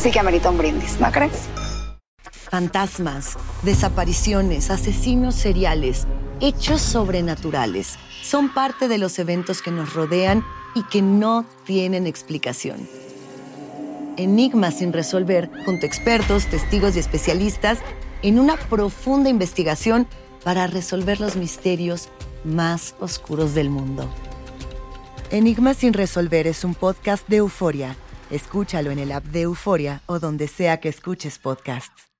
sí que amerita un brindis, ¿no crees? Fantasmas, desapariciones, asesinos seriales, hechos sobrenaturales son parte de los eventos que nos rodean y que no tienen explicación. Enigmas sin resolver junto a expertos, testigos y especialistas en una profunda investigación para resolver los misterios más oscuros del mundo. Enigmas sin resolver es un podcast de euforia. Escúchalo en el app de Euforia o donde sea que escuches podcasts.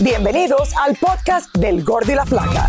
Bienvenidos al podcast del Gordi y la Flaca.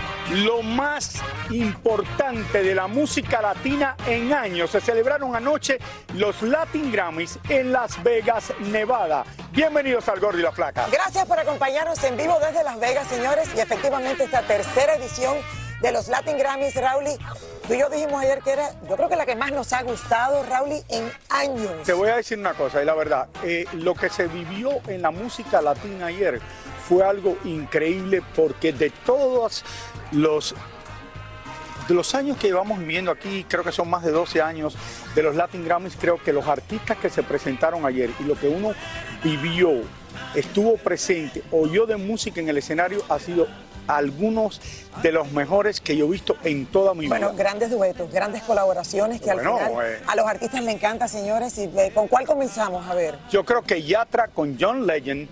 lo más importante de la música latina en años. Se celebraron anoche los Latin Grammys en Las Vegas, Nevada. Bienvenidos al Gordo y la Flaca. Gracias por acompañarnos en vivo desde Las Vegas, señores. Y efectivamente esta tercera edición de los Latin Grammys, Rauli. Tú y yo dijimos ayer que era, yo creo que la que más nos ha gustado, Rauli, en años. Te voy a decir una cosa, y la verdad, eh, lo que se vivió en la música latina ayer fue algo increíble porque de todos los de los años que llevamos viviendo aquí, creo que son más de 12 años de los Latin Grammys, creo que los artistas que se presentaron ayer y lo que uno vivió, estuvo presente, oyó de música en el escenario, ha sido algunos de los mejores que yo he visto en toda mi Bueno, vida. grandes duetos, grandes colaboraciones que Bueno, al final eh. a los artistas les encanta, señores. Y eh, ¿Con cuál comenzamos? A ver. Yo creo que Yatra con John Legend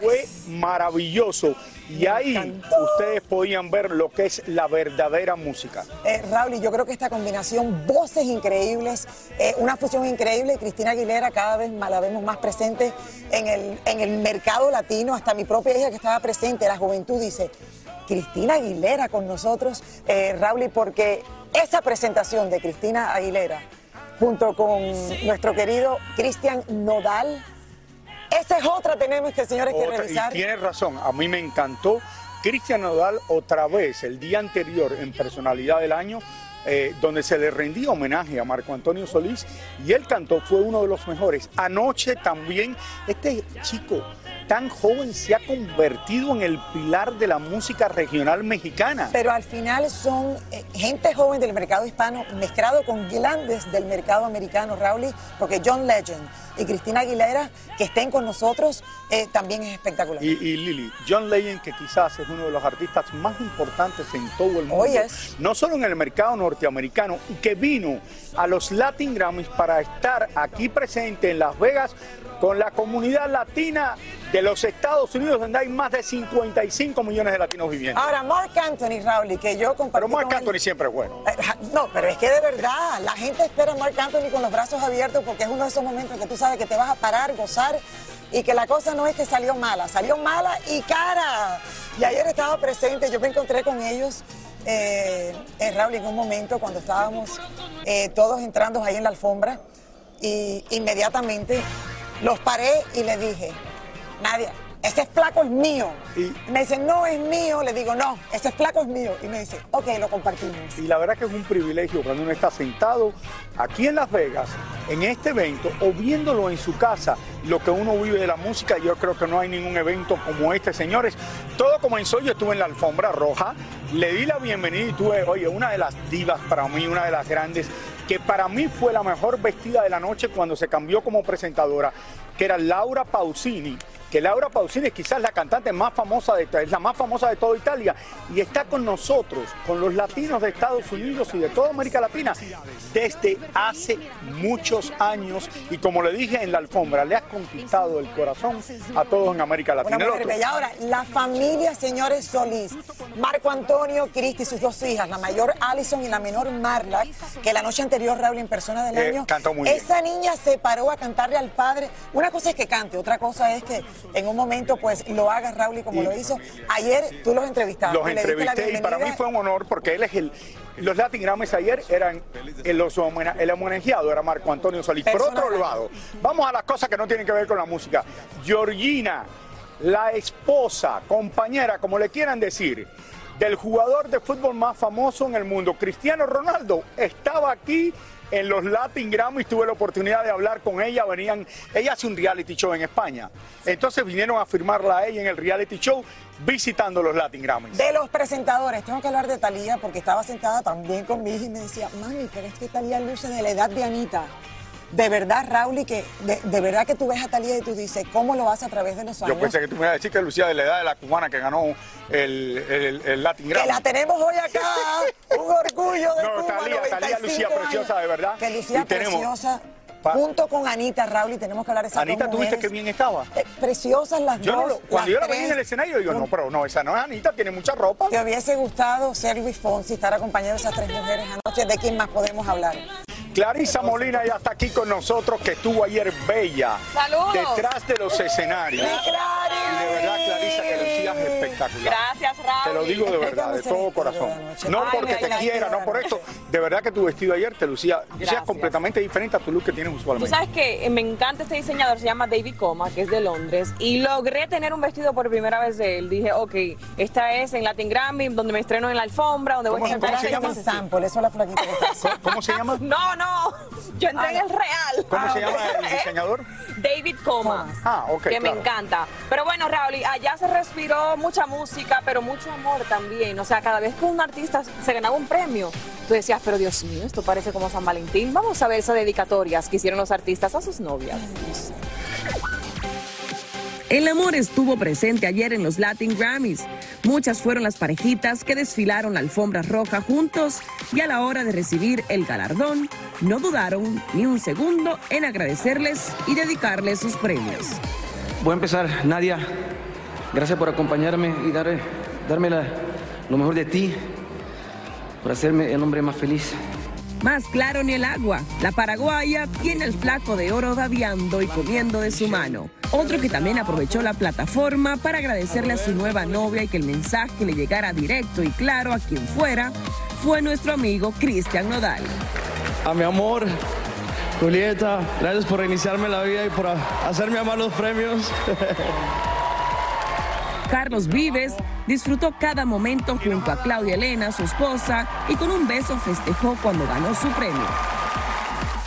fue maravilloso y ahí ustedes podían ver lo que es la verdadera música. Eh, Raúl, y yo creo que esta combinación, voces increíbles, eh, una fusión increíble. Cristina Aguilera cada vez más la vemos más presente en el, en el mercado latino. Hasta mi propia hija que estaba presente, la juventud dice, Cristina Aguilera con nosotros, eh, Raúl, y porque esa presentación de Cristina Aguilera junto con nuestro querido Cristian Nodal, esa es otra tenemos que, señores, que revisar. y tienes razón, a mí me encantó. Cristian Nodal otra vez, el día anterior en Personalidad del Año, eh, donde se le rendía homenaje a Marco Antonio Solís y él cantó, fue uno de los mejores. Anoche también, este chico tan joven se ha convertido en el pilar de la música regional mexicana. Pero al final son eh, gente joven del mercado hispano mezclado con grandes del mercado americano, Raúl, porque John Legend y Cristina Aguilera, que estén con nosotros, eh, también es espectacular. Y, y Lili, John Legend, que quizás es uno de los artistas más importantes en todo el mundo, Oh, yes. no solo en el mercado norteamericano, y que vino a los Latin Grammys para estar aquí presente en Las Vegas con la comunidad latina de los Estados Unidos, donde hay más de 55 millones de latinos viviendo. Ahora, Mark Anthony, Raúl, que yo compartí Pero él- Anthony siempre es bueno. Eh, No, pero es que de verdad, la gente espera a Marc Anthony con los brazos abiertos porque es uno de esos momentos que tú sabes que te vas a parar, gozar y que la cosa no es que salió mala, salió mala y cara. Y ayer estaba presente, yo me encontré con ellos, eh, eh, Raúl, en un momento cuando estábamos eh, todos entrando ahí en la alfombra y inmediatamente los paré y les dije, Nadia, ese flaco es mío. Y- me dice, no es mío. Le digo, no, ese flaco es mío. Y me dice, ok, lo compartimos. Y la verdad que es un privilegio cuando uno está sentado aquí en Las Vegas, en este evento, o viéndolo en su casa, lo que uno vive de la música. Yo creo que no hay ningún evento como este, señores. Todo comenzó, yo estuve en la alfombra roja, le di la bienvenida y tuve, oye, una de las divas para mí, una de las grandes, que para mí fue la mejor vestida de la noche cuando se cambió como presentadora, que era Laura Pausini que Laura Pausini es quizás la cantante más famosa de es la más famosa de toda Italia y está con nosotros, con los latinos de Estados Unidos y de toda América Latina desde hace muchos años y como le dije en la alfombra, le has conquistado el corazón a todos en América Latina. Mujer bella. Ahora, la familia, señores Solís, Marco Antonio, Cristi y sus dos hijas, la mayor Allison y la menor Marla, que la noche anterior Raúl en persona del Eh, año, cantó muy bien. esa niña se paró a cantarle al padre. Una cosa es que cante, otra cosa es que en un momento pues lo haga Raúl y como Y- lo hizo. Ayer tú los entrevistaste. Los entrevisté y para mí fue un honor porque él es el. Los Latin Grammys ayer eran el, homena- el homenajeado, era Marco Antonio Solís. Por otro lado, vamos a las cosas que no tienen que ver con la música. Georgina, la esposa, compañera, como le quieran decir, del jugador de fútbol más famoso en el mundo, Cristiano Ronaldo, estaba aquí en los Latin Grammys, tuve la oportunidad de hablar con ella, venían, ella hace un reality show en España, entonces vinieron a firmarla a ella en el reality show visitando los Latin Grammys. De los presentadores, tengo que hablar de Talía porque estaba sentada también con mi hija y me decía, mami, pero es que Talía luce de la edad de Anita. De verdad, Raúl, y que de, de verdad que tú ves a Talía y tú dices, ¿cómo lo haces a través de los años? Yo pensé que tú me ibas a decir que Lucía de la edad de la cubana que ganó el, el, el Latin que Grammy. la tenemos hoy acá, un orgullo de No, Cuba, Talía, Talía, 95 Lucía años. preciosa, de verdad. Que Lucía Y tenemos- preciosa, Pa- junto con Anita, Raúl, y tenemos que hablar de esas Anita, dos ¿tú viste mujeres. qué bien estaba? Eh, preciosas las Yo no dos. lo- cuando yo la veía en el escenario, digo, no, pero no, esa no es Anita, tiene mucha ropa. ¿Te hubiese gustado ser Luis Fonsi, estar acompañado de esas tres mujeres anoche? ¿De quién más podemos hablar? Clarisa Molina ya está aquí con nosotros, que estuvo ayer bella. Saludos. Detrás de los escenarios. Y de verdad, espectacular. Gracias, Raúl. Te lo digo de verdad, de todo corazón. No Ay, porque te quiera, no por esto. De verdad que tu vestido ayer te lucía, lucías completamente diferente a tu look que tienes Tú usualmente. sabes que eh, me encanta este diseñador, se llama David Coma, que es de Londres, y logré tener un vestido por primera vez de él. Dije, ok, esta es en Latin Grammy, donde me estreno en la alfombra, donde voy a ¿Cómo- estar se llama? Este sample, eso es la flaquita que está. ¿Cómo, cómo se llama? No, no, yo entré en el real. ¿Cómo se llama el diseñador? David Coma. Ah, ok, Que me encanta. Pero bueno, Raúl, allá se respiró mucha música, pero mucho amor también. O sea, cada vez que un artista se ganaba un premio, tú decías, pero Dios mío, esto parece como San Valentín. Vamos a ver esas dedicatorias que hicieron los artistas a sus novias. El amor estuvo presente ayer en los Latin Grammys. Muchas fueron las parejitas que desfilaron la alfombra roja juntos y a la hora de recibir el galardón no dudaron ni un segundo en agradecerles y dedicarles sus premios. Voy a empezar, Nadia. Gracias por acompañarme y dar, darme la- lo mejor de ti, por hacerme el hombre más feliz. Más claro ni el agua, la paraguaya tiene el flaco de oro babeando y comiendo de su mano. Otro que también aprovechó la plataforma para agradecerle a su nueva novia y que el mensaje le llegara directo y claro a quien fuera, fue nuestro amigo Cristian Nodal. A mi amor, Julieta, gracias por reiniciarme la vida y por hacerme amar los premios. Carlos Vives disfrutó cada momento junto a Claudia Elena, su esposa, y con un beso festejó cuando ganó su premio.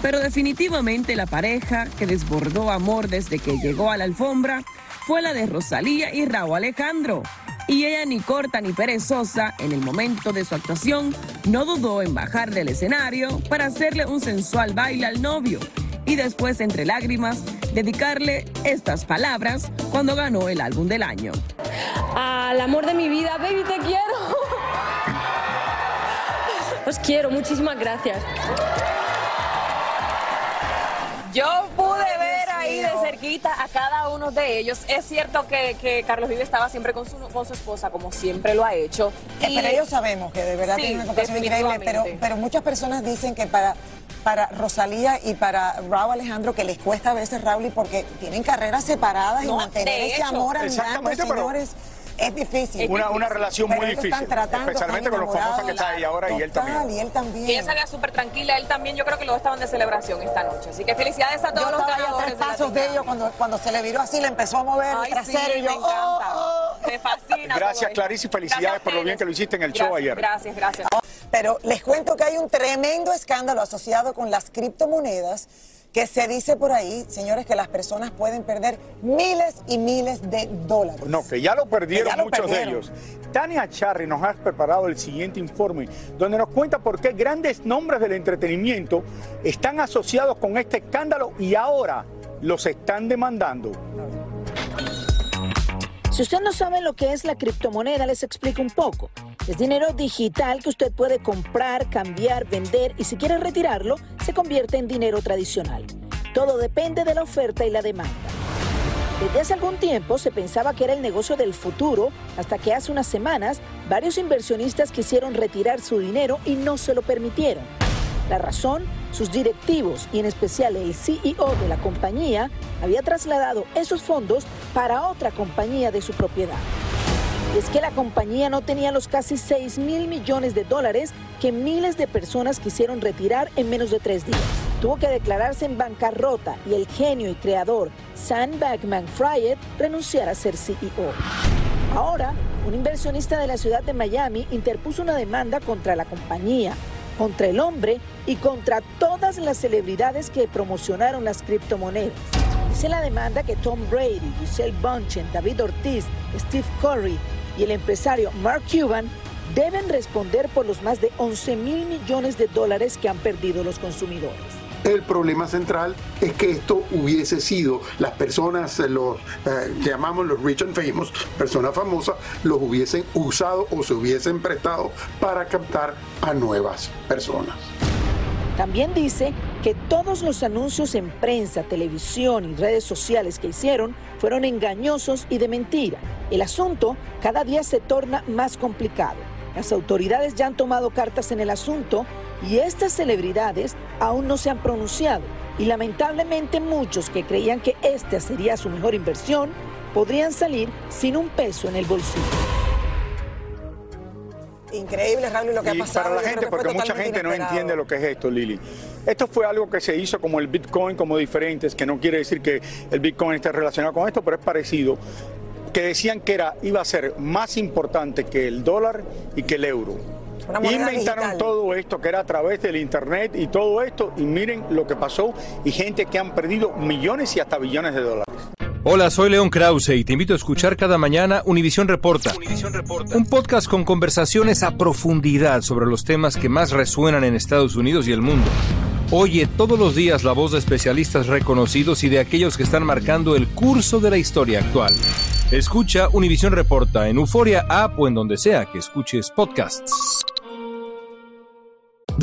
Pero definitivamente la pareja que desbordó amor desde que llegó a la alfombra fue la de Rosalía y Raúl Alejandro. Y ella ni corta ni perezosa, en el momento de su actuación, no dudó en bajar del escenario para hacerle un sensual baile al novio y después, entre lágrimas, dedicarle estas palabras cuando ganó el álbum del año. Al amor de mi vida, baby, te quiero. Os quiero, muchísimas gracias. Yo pude ver ahí de cerquita a cada uno de ellos. Es cierto que, que Carlos Vive estaba siempre con su, con su esposa, como siempre lo ha hecho. Y- Pero ellos sabemos que de verdad Sí, tienen una actuación increíble, pero, pero muchas personas dicen que para, para Rosalía y para Raúl Alejandro que les cuesta a veces Raúl porque tienen carreras separadas y mantener ese hecho. amor andando, pero- señores. Es difícil. Una, una relación Pero muy ellos difícil. están tratando, especialmente están con lo famosa que está ahí ahora y él Total, también. y él también. Y ella salía súper tranquila, él también, yo creo que los dos estaban de celebración esta noche. Así que felicidades a Yo todos los ya a ganadores. tres de la pasos de ellos cuando, cuando se le viró así, le empezó a mover Ay, el trasero sí, y yo, me encanta. oh, oh. Me fascina. Gracias. Clarice, y felicidades Gracias por lo bien que lo hiciste en el show ayer. Gracias, gracias. Pero les cuento que hay un tremendo escándalo asociado con las criptomonedas que se dice por ahí, señores, que las personas pueden perder miles y miles de dólares. No, que ya lo perdieron Que ya lo muchos perdieron. de ellos. Tania Charry nos ha preparado el siguiente informe, donde nos cuenta por qué grandes nombres del entretenimiento están asociados con este escándalo y ahora los están demandando. Si usted no sabe lo que es la criptomoneda, les explico un poco. Es dinero digital que usted puede comprar, cambiar, vender y si quiere retirarlo, se convierte en dinero tradicional. Todo depende de la oferta y la demanda. Desde hace algún tiempo se pensaba que era el negocio del futuro, hasta que hace unas semanas varios inversionistas quisieron retirar su dinero y no se lo permitieron. La razón, sus directivos y en especial el CEO de la compañía había trasladado esos fondos para otra compañía de su propiedad. Y es que la compañía no tenía los casi 6 mil millones de dólares que miles de personas quisieron retirar en menos de tres días. Tuvo que declararse en bancarrota y el genio y creador Sam Backman Fried renunciar a ser CEO. Ahora, un inversionista de la ciudad de Miami interpuso una demanda contra la compañía, contra el hombre y contra todas las celebridades que promocionaron las criptomonedas. Dice la demanda que Tom Brady, Giselle Bunchen, David Ortiz, Steve Curry y el empresario Mark Cuban deben responder por los más de 11 mil millones de dólares que han perdido los consumidores. El problema central es que esto hubiese sido las personas, eh, los eh, llamamos los rich and famous, personas famosas, los hubiesen usado o se hubiesen prestado para captar a nuevas personas. También dice que todos los anuncios en prensa, televisión y redes sociales que hicieron fueron engañosos y de mentira. El asunto cada día se torna más complicado. Las autoridades ya han tomado cartas en el asunto y estas celebridades aún no se han pronunciado. Y lamentablemente muchos que creían que esta sería su mejor inversión podrían salir sin un peso en el bolsillo. Increíble, Raúl, lo que ha Y pasado. para la gente, porque mucha gente no entiende lo que es esto, Lili. Esto fue algo que se hizo como el Bitcoin, como diferentes, que no quiere decir que el Bitcoin esté relacionado con esto, pero es parecido, que decían que era, iba a ser más importante que el dólar y que el euro. Inventaron digital. todo esto que era a través del internet y todo esto, y miren lo que pasó, y gente que han perdido millones y hasta billones de dólares. Hola, soy León Krause y te invito a escuchar cada mañana Univisión Reporta, un podcast con conversaciones a profundidad sobre los temas que más resuenan en Estados Unidos y el mundo. Oye todos los días la voz de especialistas reconocidos y de aquellos que están marcando el curso de la historia actual. Escucha Univisión Reporta en Euforia App o en donde sea que escuches podcasts.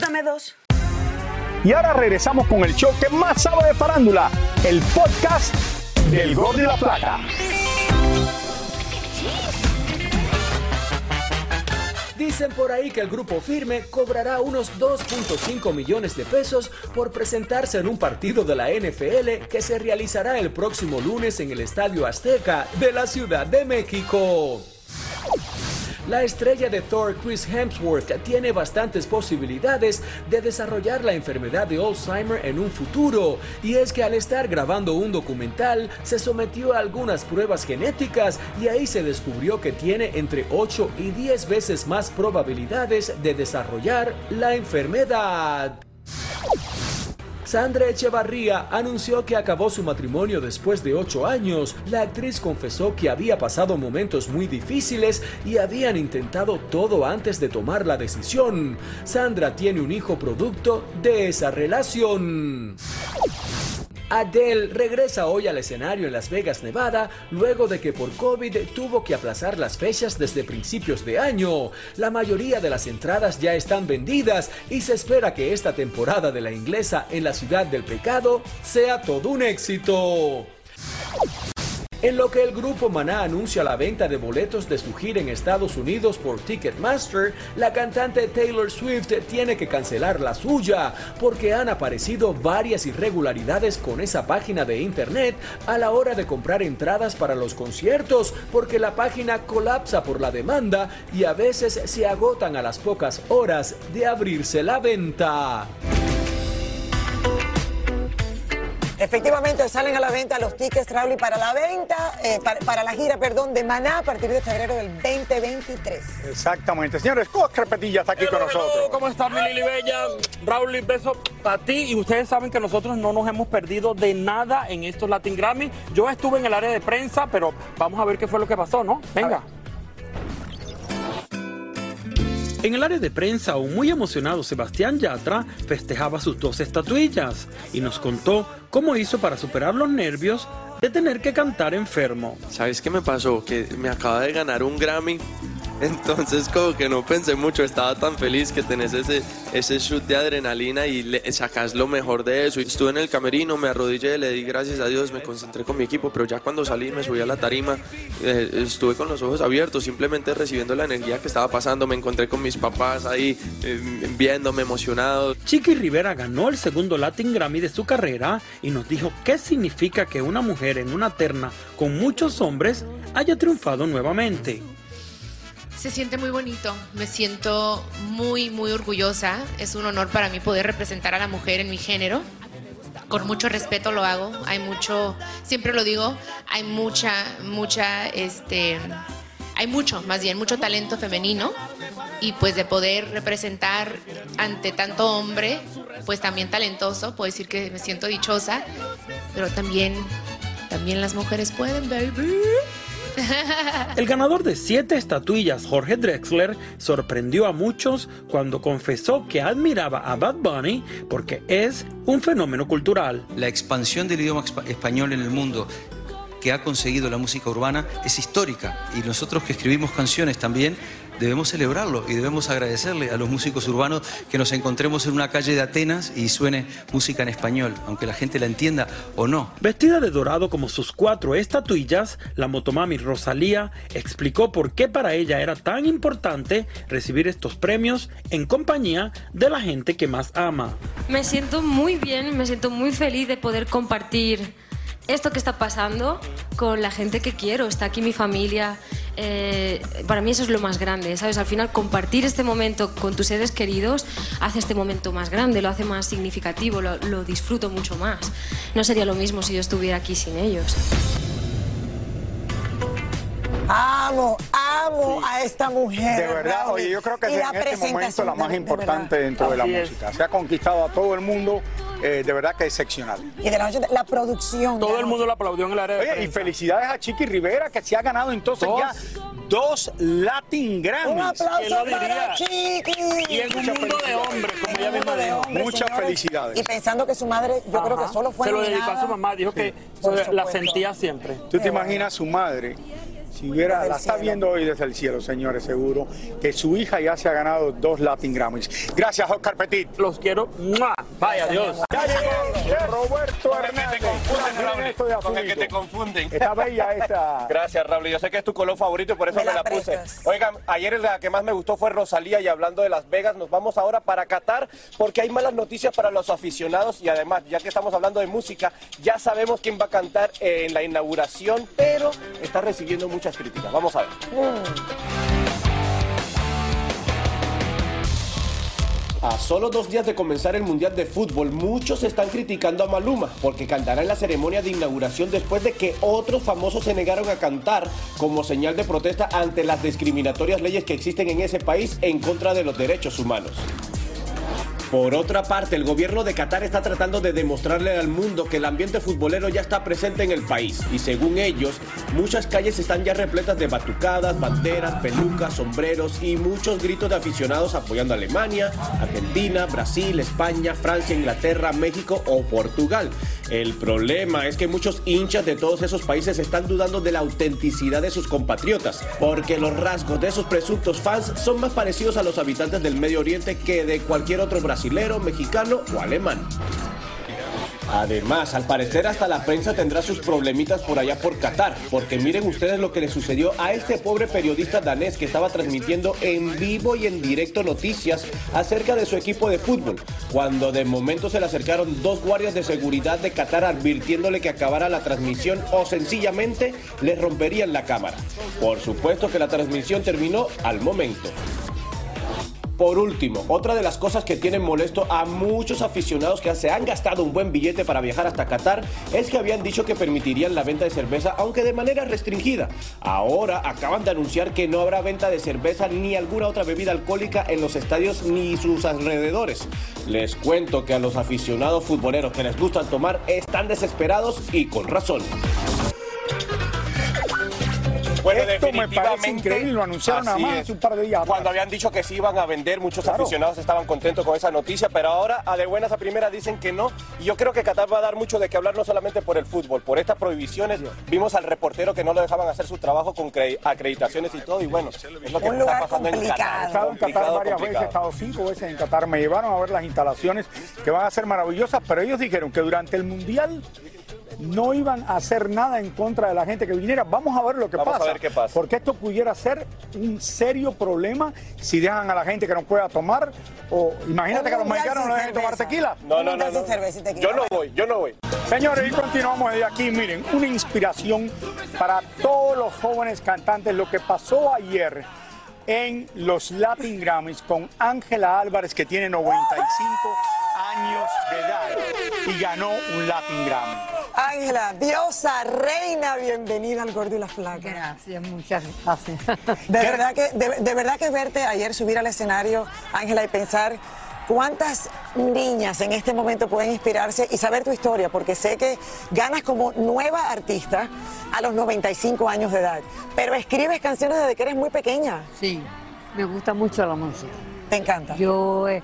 Dame dos. Y ahora regresamos con el show que más sabe de farándula, el podcast del Gol de la Plata. Dicen por ahí que el grupo firme cobrará unos 2.5 millones de pesos por presentarse en un partido de la NFL que se realizará el próximo lunes en el Estadio Azteca de la Ciudad de México. La estrella de Thor, Chris Hemsworth, tiene bastantes posibilidades de desarrollar la enfermedad de Alzheimer en un futuro. Y es que al estar grabando un documental, se sometió a algunas pruebas genéticas y ahí se descubrió que tiene entre 8 y 10 veces más probabilidades de desarrollar la enfermedad. Sandra Echevarría anunció que acabó su matrimonio después de ocho años. La actriz confesó que había pasado momentos muy difíciles y habían intentado todo antes de tomar la decisión. Sandra tiene un hijo producto de esa relación. Adele regresa hoy al escenario en Las Vegas, Nevada, luego de que por COVID tuvo que aplazar las fechas desde principios de año. La mayoría de las entradas ya están vendidas y se espera que esta temporada de la inglesa en la ciudad del pecado sea todo un éxito. En lo que el grupo Maná anuncia la venta de boletos de su gira en Estados Unidos por Ticketmaster, la cantante Taylor Swift tiene que cancelar la suya porque han aparecido varias irregularidades con esa página de internet a la hora de comprar entradas para los conciertos porque la página colapsa por la demanda y a veces se agotan a las pocas horas de abrirse la venta. Efectivamente, salen a la venta los tickets, Raúl, para la venta, eh, para, para, la gira, perdón, de Maná a partir de febrero del 2023. Exactamente. Señores, Oscar Petilla está aquí hello, con nosotros. Hello, ¿Cómo estás, mi Lili Bella? Raúl, beso para ti. Y ustedes saben que nosotros no nos hemos perdido de nada en estos Latin Grammy. Yo estuve en el área de prensa, pero vamos a ver qué fue lo que pasó, ¿no? Venga. En el área de prensa, aún muy emocionado, Sebastián Yatra festejaba sus dos estatuillas y nos contó cómo hizo para superar los nervios de tener que cantar enfermo. ¿Sabes qué me pasó? Que me acaba de ganar un Grammy. Entonces como que no pensé mucho, estaba tan feliz que tenés ese, ese shoot de adrenalina y le, sacas lo mejor de eso. Estuve en el camerino, me arrodillé, le di gracias a Dios, me concentré con mi equipo, pero ya cuando salí me subí a la tarima, eh, estuve con los ojos abiertos, simplemente recibiendo la energía que estaba pasando, me encontré con mis papás ahí eh, viéndome emocionado. Chiqui Rivera ganó el segundo Latin Grammy de su carrera y nos dijo qué significa que una mujer en una terna con muchos hombres haya triunfado nuevamente. Se siente muy bonito, me siento muy, muy orgullosa. Es un honor para mí poder representar a la mujer en mi género. Con mucho respeto lo hago. Hay mucho, siempre lo digo, hay mucha, mucha, este, hay mucho, más bien, mucho talento femenino. Y pues de poder representar ante tanto hombre, pues también talentoso, puedo decir que me siento dichosa. Pero también, también las mujeres pueden, baby. El ganador de siete estatuillas, Jorge Drexler, sorprendió a muchos cuando confesó que admiraba a Bad Bunny porque es un fenómeno cultural. La expansión del idioma español en el mundo que ha conseguido la música urbana es histórica y nosotros que escribimos canciones también debemos celebrarlo y debemos agradecerle a los músicos urbanos que nos encontremos en una calle de Atenas y suene música en español, aunque la gente la entienda o no. Vestida de dorado como sus cuatro estatuillas, la motomami Rosalía explicó por qué para ella era tan importante recibir estos premios en compañía de la gente que más ama. Me siento muy bien, me siento muy feliz de poder compartir esto que está pasando con la gente que quiero. Está aquí mi familia. Eh, para mí eso es lo más grande, ¿sabes? Al final compartir este momento con tus seres queridos hace este momento más grande, lo hace más significativo, lo, lo disfruto mucho más. No sería lo mismo si yo estuviera aquí sin ellos. Amo, amo sí. a esta mujer. De verdad, oye, yo creo que es en este momento la más importante de dentro de la música. Se ha conquistado a todo el mundo, eh, de verdad que es excepcional. Y de la, noche, la producción. Todo el mundo la aplaudió en el área de Oye, y felicidades a Chiqui Rivera, que se ha ganado entonces Dos. ya dos Latin Grammys. Un aplauso para Chiqui. Y en un mundo de hombres, como ella misma dijo. Muchas señores. felicidades. Y pensando que su madre, yo creo que solo fue Se lo dedicó a su mamá, dijo que la sentía siempre. ¿Tú te imaginas su madre? Si hubiera, la está viendo hoy desde el cielo, señores, seguro, que su hija ya se ha ganado dos Latin Grammys. Gracias, Oscar Petit. Los quiero. ¡Mua! Vaya Dios. Ya llegó Roberto Hernández. Miren esto de Con el que te confunden. Está bella esta. Gracias, Raúl. Yo sé que es tu color favorito y por eso Me me, la puse. prestas. Oigan, ayer la que más me gustó fue Rosalía y hablando de Las Vegas, nos vamos ahora para Qatar porque hay malas noticias para los aficionados y además, ya que estamos hablando de música, ya sabemos quién va a cantar en la inauguración, pero está recibiendo críticas. Vamos a ver. A solo dos días de comenzar el Mundial de Fútbol, muchos están criticando a Maluma porque cantará en la ceremonia de inauguración después de que otros famosos se negaron a cantar como señal de protesta ante las discriminatorias leyes que existen en ese país en contra de los derechos humanos. Por otra parte, el gobierno de Qatar está tratando de demostrarle al mundo que el ambiente futbolero ya está presente en el país y según ellos, muchas calles están ya repletas de batucadas, banderas, pelucas, sombreros y muchos gritos de aficionados apoyando a Alemania, Argentina, Brasil, España, Francia, Inglaterra, México o Portugal. El problema es que muchos hinchas de todos esos países están dudando de la autenticidad de sus compatriotas, porque los rasgos de esos presuntos fans son más parecidos a los habitantes del Medio Oriente que de cualquier otro brasilero, mexicano o alemán. Además, al parecer hasta la prensa tendrá sus problemitas por allá por Qatar, porque miren ustedes lo que le sucedió a este pobre periodista danés que estaba transmitiendo en vivo y en directo noticias acerca de su equipo de fútbol, cuando de momento se le acercaron dos guardias de seguridad de Qatar advirtiéndole que acabara la transmisión o sencillamente le romperían la cámara. Por supuesto que la transmisión terminó al momento. Por último, otra de las cosas que tienen molesto a muchos aficionados que se han gastado un buen billete para viajar hasta Qatar es que habían dicho que permitirían la venta de cerveza, aunque de manera restringida. Ahora acaban de anunciar que no habrá venta de cerveza ni alguna otra bebida alcohólica en los estadios ni sus alrededores. Les cuento que a los aficionados futboleros que les gustan tomar están desesperados y con razón. Bueno, Esto me parece increíble, lo anunciaron nada más hace un par de días. Cuando habían dicho que sí iban a vender, muchos Claro. aficionados estaban contentos con esa noticia, pero ahora a de buenas a primeras dicen que no. Y yo creo que Qatar va a dar mucho de qué hablar, no solamente por el fútbol, por estas prohibiciones. Vimos al reportero que no lo dejaban hacer su trabajo con cre- acreditaciones y todo, y bueno, es lo que Un está pasando en complicado. Qatar. He estado en Qatar Complicado, varias veces, he estado cinco veces en Qatar. Me llevaron a ver las instalaciones que van a ser maravillosas, pero ellos dijeron que durante el Mundial no iban a hacer nada en contra de la gente que viniera. Vamos a ver lo que Vamos a pasa. ver qué pasa. Porque esto pudiera ser un serio problema si dejan a la gente que no pueda tomar. O imagínate que a los mexicanos no dejen tomar tequila. No, no, no, no. Yo no voy, yo no voy. Señores, y continuamos de aquí. Miren, una inspiración para todos los jóvenes cantantes. Lo que pasó ayer en los Latin Grammys con Ángela Álvarez, que tiene 95 años de edad y ganó un Latin Grammy. Ángela, diosa, reina, bienvenida al Gordo y la Flaca. Gracias, muchas gracias. De verdad que, de, de verdad que verte ayer subir al escenario, Ángela, y pensar cuántas niñas en este momento pueden inspirarse y saber tu historia, porque sé que ganas como nueva artista a los 95 años de edad, pero escribes canciones desde que eres muy pequeña. Sí, me gusta mucho la música. ¿Te encanta? Yo eh,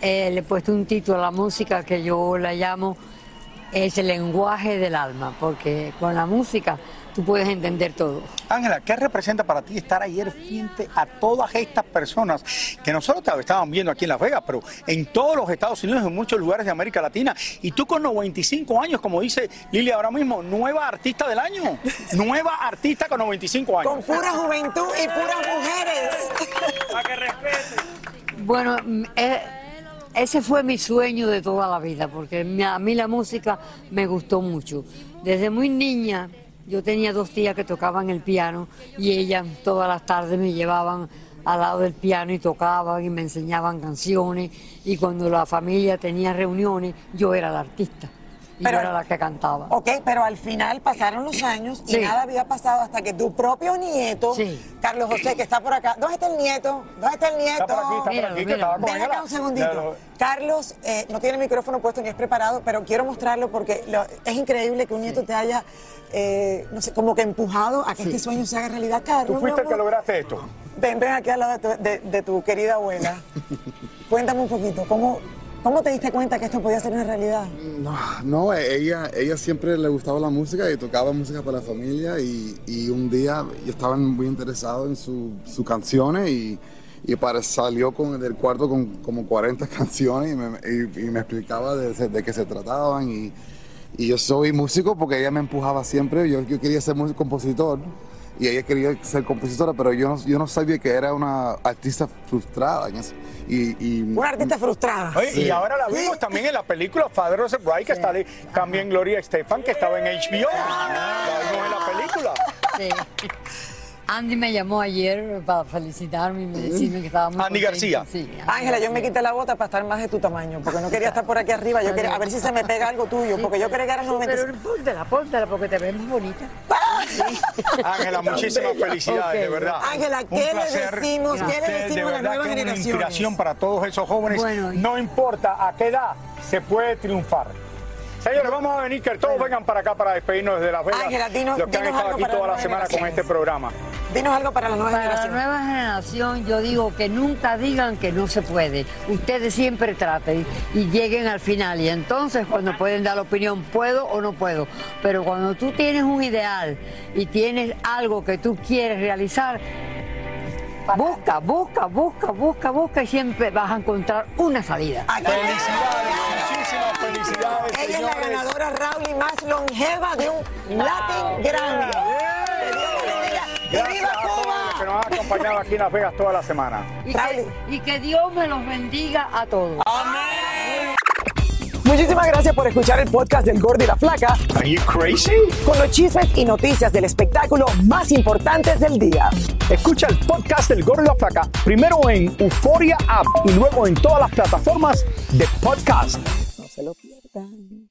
eh, le he puesto un título a la música que yo la llamo Es el lenguaje del alma, porque con la música tú puedes entender todo. Ángela, ¿qué representa para ti estar ayer frente a todas estas personas que nosotros te estaban viendo aquí en Las Vegas, pero en todos los Estados Unidos, en muchos lugares de América Latina, y tú con 95 años, como dice Lili ahora mismo, nueva artista del año, nueva artista con 95 años. Con pura juventud y puras mujeres. Para que respete. Bueno, mm, eh, ese fue mi sueño de toda la vida, porque a mí la música me gustó mucho. Desde muy niña, yo tenía dos tías que tocaban el piano y ellas todas las tardes me llevaban al lado del piano y tocaban y me enseñaban canciones y cuando la familia tenía reuniones yo era la artista y Pero- yo era la que cantaba. Ok, pero al final pasaron los años y Sí. nada había pasado hasta que tu propio nieto, Carlos José, que está por acá. ¿Dónde está el nieto? ¿Dónde está el nieto? Está por aquí, está por aquí, que estaba con Ven ella. acá un segundito. Carlos eh, no tiene el micrófono puesto ni es preparado, pero quiero mostrarlo porque lo- es increíble que un nieto te haya, eh, no sé, como que empujado a que este sueño se haga realidad. Carlos, Tú fuiste el que lograste esto. Ven, ven aquí al lado de tu, de- de tu querida abuela. Cuéntame un poquito, ¿cómo, ¿cómo te diste cuenta que esto podía ser una realidad? No, no, ella, ella siempre le gustaba la música y tocaba música para la familia y, y un día yo estaba muy interesado en sus sus canciones y, y para, salió con, del cuarto con como 40 canciones y me, y- me explicaba de, de qué se trataban y, yo soy músico porque ella me empujaba siempre, yo, yo quería ser compositor y ella quería ser compositora, pero yo no, yo no sabía que era una artista frustrada. Y, y- Una artista frustrada. Oye, Sí. Y ahora la vimos también en la película Father of Bride, que está ahí también Gloria Estefan, que estaba en HBO. La vimos en la película. Andy me llamó ayer para felicitarme y me decirme que estaba muy Andy. García. Sí. Ángela, yo me quité la bota para estar más de tu tamaño, porque no quería estar por aquí arriba. Yo quería, a ver si se me pega algo tuyo, porque yo quería que eras 96. Pero póntela, póntela, porque te ves más bonita. Ángela, muchísimas felicidades, de verdad. Ángela, ¿qué le decimos? ¿Qué le decimos a es generaciones? Una inspiración para todos esos jóvenes. Bueno, y- No importa a qué edad se puede triunfar. Señores, vamos a venir, que todos vengan para acá para despedirnos desde Las Vegas. Ángela, dinos- los que han estado aquí toda la semana con este programa. Dinos algo para las nuevas Para la nueva generación yo digo que nunca digan que no se puede. Ustedes siempre traten y lleguen al final. Y entonces cuando pueden dar la opinión, puedo o no puedo. Pero cuando tú tienes un ideal y tienes algo que tú quieres realizar, busca, busca, busca, busca, busca y siempre vas a encontrar una salida. Felicidades, muchísimas felicidades. Ella es la ganadora Raúl más longeva de un Latin Grammy. Gracias viva a todos Cuba! los que nos han acompañado aquí en Las Vegas toda la semana. Y que, y que Dios me los bendiga a todos. Muchísimas gracias por escuchar el podcast del Gordo y la Flaca. Are you crazy? Con los chismes y noticias del espectáculo más importantes del día. Escucha el podcast del Gordo y la Flaca primero en Euforia App y luego en todas las plataformas de podcast. No se lo pierdan.